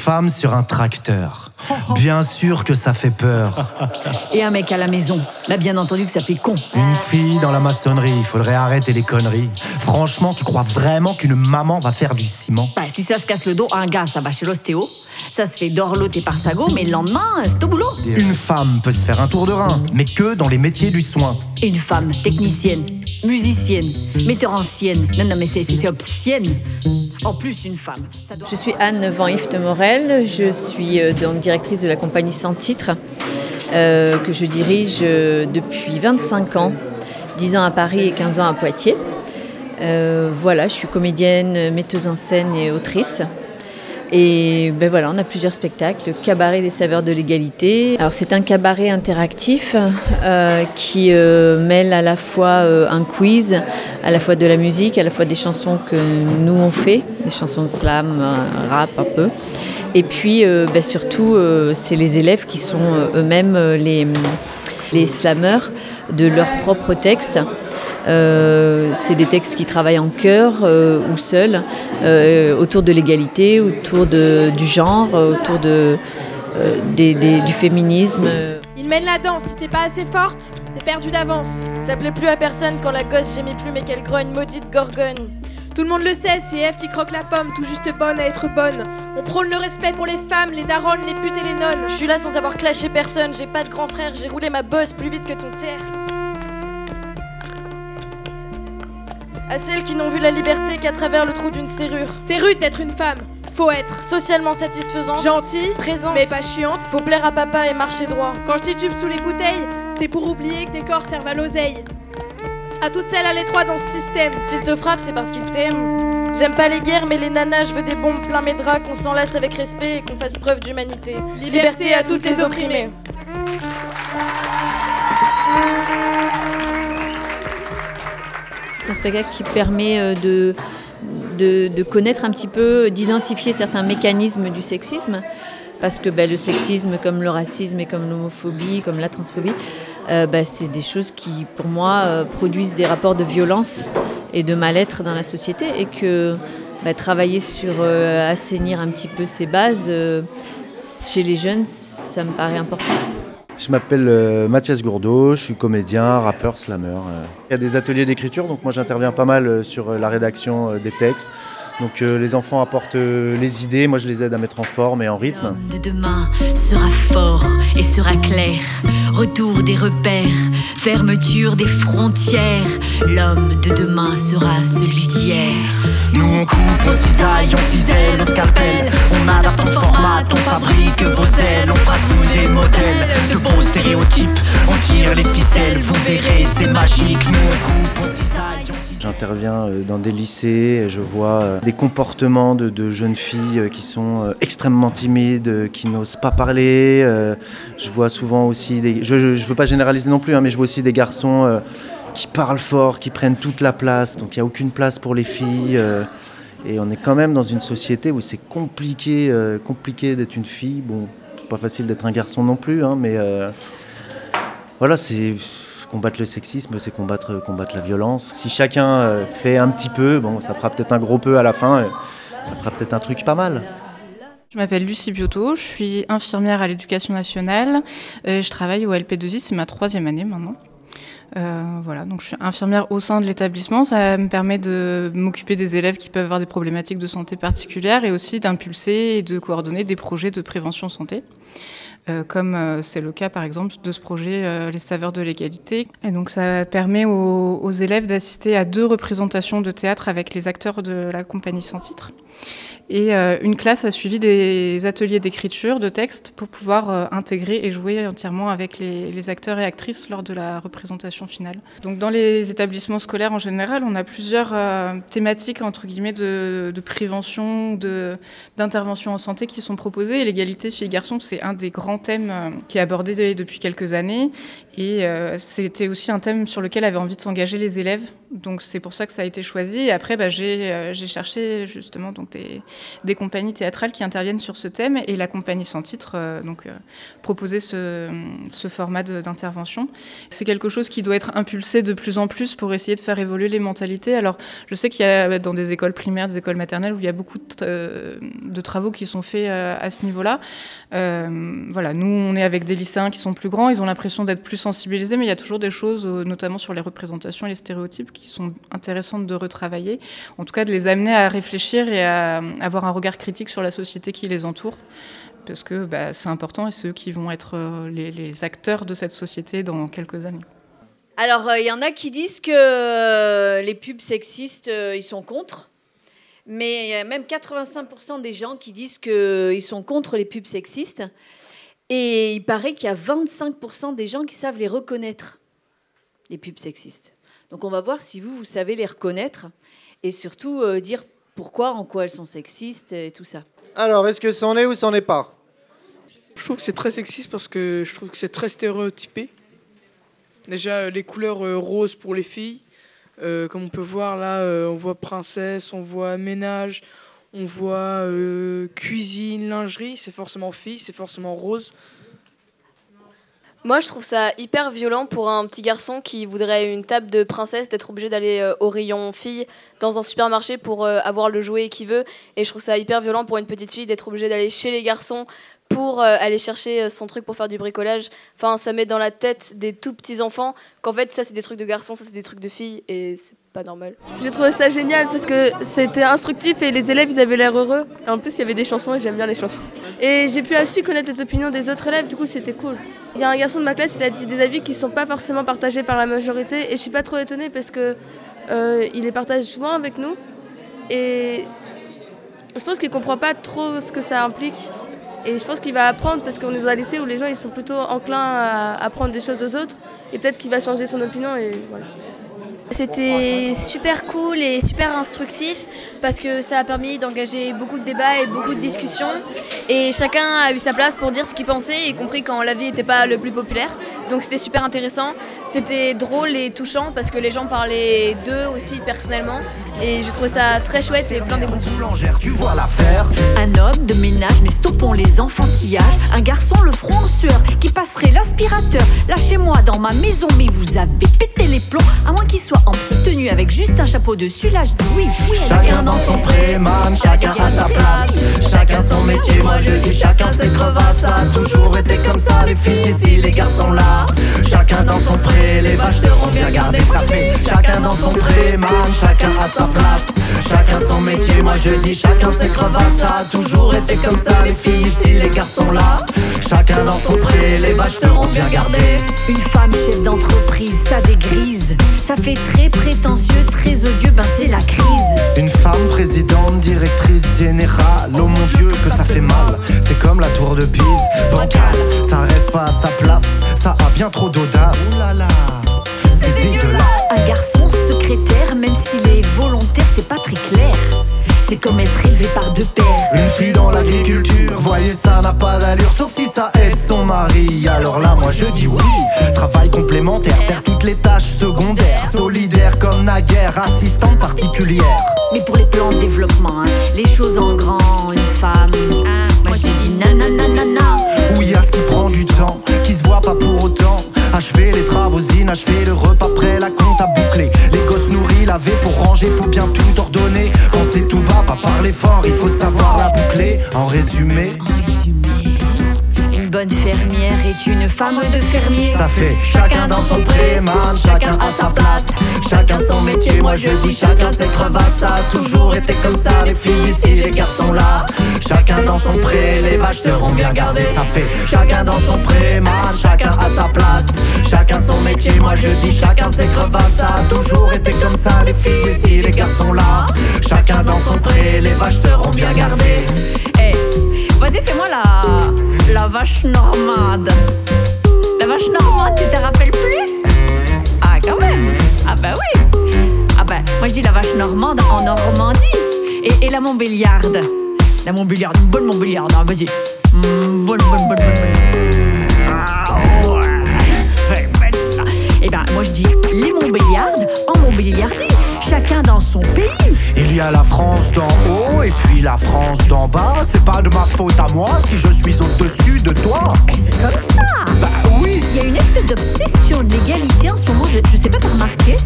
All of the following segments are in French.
femme sur un tracteur. Bien sûr que ça fait peur. Et un mec à la maison. Là, bien entendu que ça fait con. Une fille dans la maçonnerie, il faudrait arrêter les conneries. Franchement, tu crois vraiment qu'une maman va faire du ciment? Bah, si ça se casse le dos, un gars, ça va chez l'ostéo. Ça se fait dorloter par sago, mais le lendemain, c'est au boulot. Une femme peut se faire un tour de rein, mais que dans les métiers du soin. Une femme, technicienne, musicienne, metteur en sienne. Non, non, mais c'est obscène. En plus, une femme. Je suis Anne Van Yft Morel, je suis euh, donc directrice de la compagnie Sans Titre, euh, que je dirige euh, depuis 25 ans, 10 ans à Paris et 15 ans à Poitiers. Voilà, je suis comédienne, metteuse en scène et autrice. Et ben voilà, on a plusieurs spectacles. Le cabaret des saveurs de l'égalité. Alors c'est un cabaret interactif euh, qui euh, mêle à la fois euh, un quiz, à la fois de la musique, à la fois des chansons que nous on fait, des chansons de slam, rap un peu. Et puis ben surtout, c'est les élèves qui sont eux-mêmes les, les slammeurs de leurs propres textes. Euh, c'est des textes qui travaillent en chœur euh, ou seuls, euh, autour de l'égalité, autour de, du genre, autour de, euh, des- des- du féminisme. Il mène la danse, si t'es pas assez forte, t'es perdu d'avance. Ça plaît plus à personne quand la gosse gémit plus mais qu'elle grogne, maudite gorgone. Tout le monde le sait, c'est Eve qui croque la pomme, tout juste bonne à être bonne. On prône le respect pour les femmes, les daronnes, les putes et les nonnes. Je suis là sans avoir clashé personne, j'ai pas de grand frère, j'ai roulé ma bosse plus vite que ton terre. À celles qui n'ont vu la liberté qu'à travers le trou d'une serrure. C'est rude d'être une femme. Faut être Socialement satisfaisante, gentille, présente, mais pas chiante. faut plaire à papa et marcher droit. Quand je titube sous les bouteilles, c'est pour oublier que des corps servent à l'oseille. À toutes celles à l'étroit dans ce système. S'il te frappe, c'est parce qu'il t'aime. J'aime pas les guerres, mais les nanas, je veux des bombes plein mes draps, qu'on s'enlace avec respect et qu'on fasse preuve d'humanité. Liberté à toutes les opprimées. Un spectacle qui permet euh, de, de, connaître un petit peu, d'identifier certains mécanismes du sexisme. Parce que ben, le sexisme, comme le racisme et comme l'homophobie, comme la transphobie, euh, ben, c'est des choses qui, pour moi, euh, produisent des rapports de violence et de mal-être dans la société. Et que ben, travailler sur assainir un petit peu ces bases chez les jeunes, ça me paraît important. Je m'appelle euh, Mathias Gourdeau, je suis comédien, rappeur, slammer. euh. Il y a des ateliers d'écriture, donc moi j'interviens pas mal euh, sur la rédaction des textes. Donc les enfants apportent les idées, moi je les aide à mettre en forme et en rythme. L'homme de demain sera fort et sera clair. Retour des repères, fermeture des frontières. L'homme de demain sera celui d'hier. Nous on coupe, on cisaille, on cisèle, on scalpel On adapte en format, on fabrique vos ailes. On fratouille des modèles de beaux stéréotypes. On tire les ficelles, vous verrez c'est magique. Nous on coupe, on cisaille, on cisèle. J'interviens euh, dans des lycées et je vois euh, des comportements de, de jeunes filles euh, qui sont extrêmement timides, qui n'osent pas parler. Je vois souvent aussi des... Je ne veux pas généraliser non plus, hein, mais je vois aussi des garçons euh, qui parlent fort, qui prennent toute la place. Donc il n'y a aucune place pour les filles. euh, Et on est quand même dans une société où c'est compliqué, euh, compliqué d'être une fille. Bon, c'est pas facile d'être un garçon non plus, hein, mais euh, voilà, c'est combattre le sexisme, c'est combattre, combattre la violence. Si chacun fait un petit peu, bon, ça fera peut-être un gros peu à la fin, ça fera peut-être un truc pas mal. Je m'appelle Lucie Biotto, je suis infirmière à l'éducation nationale. Je travaille au LP2I, c'est ma troisième année maintenant. Euh, voilà, donc je suis infirmière au sein de l'établissement. Ça me permet de m'occuper des élèves qui peuvent avoir des problématiques de santé particulières et aussi d'impulser et de coordonner des projets de prévention santé. Euh, comme euh, c'est le cas par exemple de ce projet euh, Les saveurs de l'égalité. Et donc ça permet aux, élèves d'assister à deux représentations de théâtre avec les acteurs de la compagnie sans titre. Et une classe a suivi des ateliers d'écriture, de texte, pour pouvoir intégrer et jouer entièrement avec les, acteurs et actrices lors de la représentation finale. Donc dans les établissements scolaires en général, on a plusieurs thématiques entre guillemets de, de prévention, d'intervention en santé qui sont proposées. Et l'égalité filles-garçons, c'est un des grands grand thème qui est abordé depuis quelques années. Et c'était aussi un thème sur lequel avaient envie de s'engager les élèves. Donc c'est pour ça que ça a été choisi. Après, bah, j'ai cherché justement des, compagnies théâtrales qui interviennent sur ce thème. Et la compagnie sans titre donc, proposait ce, ce format d'intervention. C'est quelque chose qui doit être impulsé de plus en plus pour essayer de faire évoluer les mentalités. Alors je sais qu'il y a dans des écoles primaires, des écoles maternelles, où il y a beaucoup de, travaux qui sont faits à ce niveau-là. voilà, nous, on est avec des lycéens qui sont plus grands, ils ont l'impression d'être plus sensibilisés, mais il y a toujours des choses, notamment sur les représentations et les stéréotypes, qui sont intéressantes de retravailler. En tout cas, de les amener à réfléchir et à avoir un regard critique sur la société qui les entoure parce que bah, c'est important et c'est eux qui vont être euh, les, acteurs de cette société dans quelques années. Alors, il euh, y en a qui disent que euh, les pubs sexistes, ils sont contre. Mais il y a même 85% des gens qui disent qu'ils sont contre les pubs sexistes. Et il paraît qu'il y a 25% des gens qui savent les reconnaître, les pubs sexistes. Donc on va voir si vous, vous savez les reconnaître et surtout euh, dire pourquoi, en quoi elles sont sexistes et tout ça. Alors, est-ce que c'en est ou c'en est pas? Je trouve que c'est très sexiste parce que je trouve que c'est très stéréotypé. Déjà, euh, les couleurs euh, roses pour les filles, comme on peut voir là, on voit princesse, on voit ménage, on voit cuisine, lingerie, c'est forcément fille, c'est forcément rose. Moi, je trouve ça hyper violent pour un petit garçon qui voudrait une table de princesse d'être obligé d'aller euh, au rayon fille dans un supermarché pour euh, avoir le jouet qu'il veut. Et je trouve ça hyper violent pour une petite fille d'être obligée d'aller chez les garçons pour euh, aller chercher son truc pour faire du bricolage. Enfin, ça met dans la tête des tout petits enfants qu'en fait, ça c'est des trucs de garçons, ça c'est des trucs de filles. Et c'est pas normal. J'ai trouvé ça génial parce que c'était instructif et les élèves ils avaient l'air heureux. Et en plus il y avait des chansons et j'aime bien les chansons. Et j'ai pu aussi connaître les opinions des autres élèves, du coup c'était cool. Il y a un garçon de ma classe, il a dit des avis qui sont pas forcément partagés par la majorité et je suis pas trop étonnée parce que euh, il les partage souvent avec nous et je pense qu'il comprend pas trop ce que ça implique. Et je pense qu'il va apprendre parce qu'on est dans un lycée où les gens ils sont plutôt enclins à apprendre des choses aux autres et peut-être qu'il va changer son opinion et voilà. C'était super cool et super instructif parce que ça a permis d'engager beaucoup de débats et beaucoup de discussions. Et chacun a eu sa place pour dire ce qu'il pensait, y compris quand la vie n'était pas le plus populaire. Donc c'était super intéressant. C'était drôle et touchant parce que les gens parlaient d'eux aussi personnellement. Et je trouvais ça très chouette et plein d'émotions. tu vois l'affaire. Un homme de ménage, mais stoppons les enfantillages. Un garçon, le front en sueur, qui passerait l'aspirateur. Lâchez-moi dans ma maison, mais vous avez pété les plombs. À moins qu'il soit en petite tenue avec juste un chapeau dessus, là je dis oui. chacun dans son préman, chacun à sa place. Chacun son métier, moi je dis chacun ses crevasses. Ça a toujours été comme ça, les filles ici, les garçons là. Chacun dans son pré, les vaches seront bien gardées, ça fait. Chacun dans son pré, man, chacun à sa place. Chacun son métier, moi je dis chacun ses crevasses. Ça a toujours été comme ça, les filles ici, les garçons là. Chacun dans son pré, les vaches seront bien gardées. Une femme chef d'entreprise, ça dégrise. Ça fait très prétentieux, très odieux, ben c'est la crise. Une femme présidente, directrice générale. Oh mon dieu, que ça fait mal. C'est comme la tour de Pise, bancal. Ça reste pas à sa place, ça a bien trop d'audace. c'est dégueulasse. Un garçon secrétaire, même s'il est volontaire, c'est pas très clair. C'est comme être élevé par deux pères. Une fille dans l'agriculture, voyez ça n'a pas d'allure, sauf si ça aide son mari. Alors là, moi je dis oui. Travail complémentaire, faire toutes les tâches secondaires. Solidaire comme naguère, assistante particulière. Mais pour les plans de développement, hein, les choses en grand, une femme. Ah, moi j'ai dit nanana. Inachever le repas prêt, la compte à boucler. Les gosses nourris, laver, faut ranger, faut bien tout ordonner. Quand c'est tout bas, pas parler fort, il faut savoir la boucler. En résumé. Une bonne fermière est une femme de fermier. Ça fait chacun dans son préman, chacun à sa place. Chacun son métier, moi je dis chacun ses crevasses. Ça a toujours été comme ça, les filles ici, les garçons là. Chacun dans son pré, les vaches seront bien gardées. Ça fait chacun dans son préman, chacun à je dis chacun ses crevasses. Ça a toujours été comme ça, les filles ici, les garçons là. Chacun dans son pré, les vaches seront bien gardées. Eh, vas-y, fais-moi la, la vache normande. La vache normande, tu te rappelles plus? Ah, quand même Ah, bah oui Ah, bah, moi je dis la vache normande en Normandie. Et, et la Montbéliarde. La Montbéliarde, une bonne Montbéliarde, hein, vas-y. Mmh, bonne, bonne, bonne, bonne, bonne. Ah. Eh bien, moi je dis les Montbéliardes en Montbéliardie, chacun dans son pays. Il y a la France d'en haut et puis la France d'en bas. C'est pas de ma faute à moi si je suis au-dessus de toi. C'est comme ça Bah oui Il y a une espèce d'obsession de l'égalité en ce moment, je, je sais pas t'as remarqué.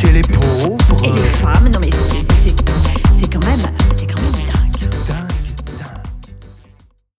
Chez les pauvres. Et les femmes, non mais c'est quand même